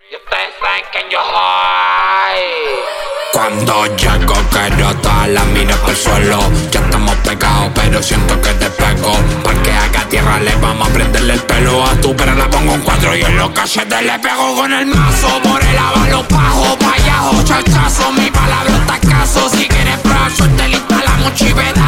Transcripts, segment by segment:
Y que yo soy. Cuando llego quiero todas las minas por suelo. Ya estamos pegados pero siento que te pego Porque haga tierra le vamos a prenderle el pelo a tu Pero la pongo un cuatro y en los cachetes le pego con el mazo. Por el avalo pajo, payajo, chachazo. Mi palabra está escaso. Si quieres probar suerte le instalamos chivedajo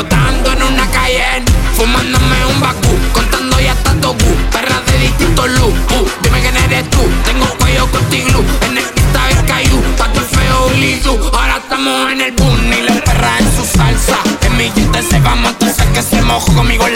en una calle Fumándome un bakú, contando ya está toku Perras de distinto look, uh, dime quién eres tú Tengo cuello con tiglu, en el pista de cayú Pato feo liso, ahora estamos en el boom Y la perra en su salsa En mi gente se va entonces que se mojó conmigo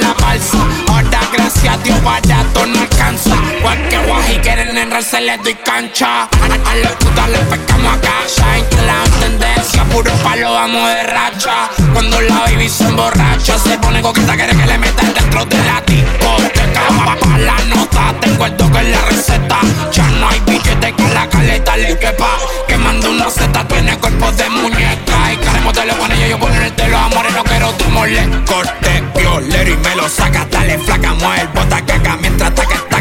guaji quieren enrarse le doy cancha. A, a los putas les pescamos acá Saben que la tendencia, puro palo vamos de racha. Cuando la baby se emborracha Se pone coqueta, quiere que le metan dentro de la discoteca. Pa' pa' la nota, tengo el toque en la receta. Ya no hay billete que la caleta le quepa. Quemando una seta, tiene cuerpo de muñeca. Y queremos te lo pone yo, ponerte los amores No quiero te mole Corte, violero y me lo saca Dale flaca, mueve el bota caca. Mientras taca,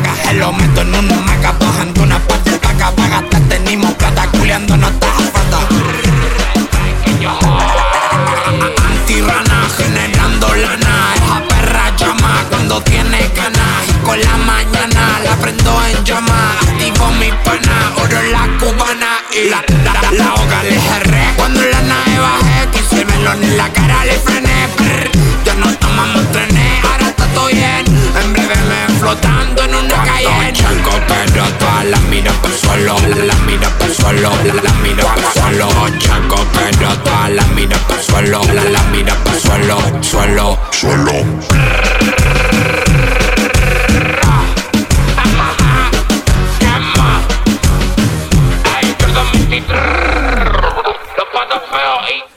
la, la, la hoga le cerré. Cuando la nave bajé Quise verlo en la cara le frené. Brr. Ya no tomamos trenes, ahora está todo bien. En breve me flotando en una calle. Chanco pero todas las miras por suelo. Las miras por suelo, las miras por suelo. Chanco pero todas las miras por suelo. Las miras por suelo, suelo, suelo Bye.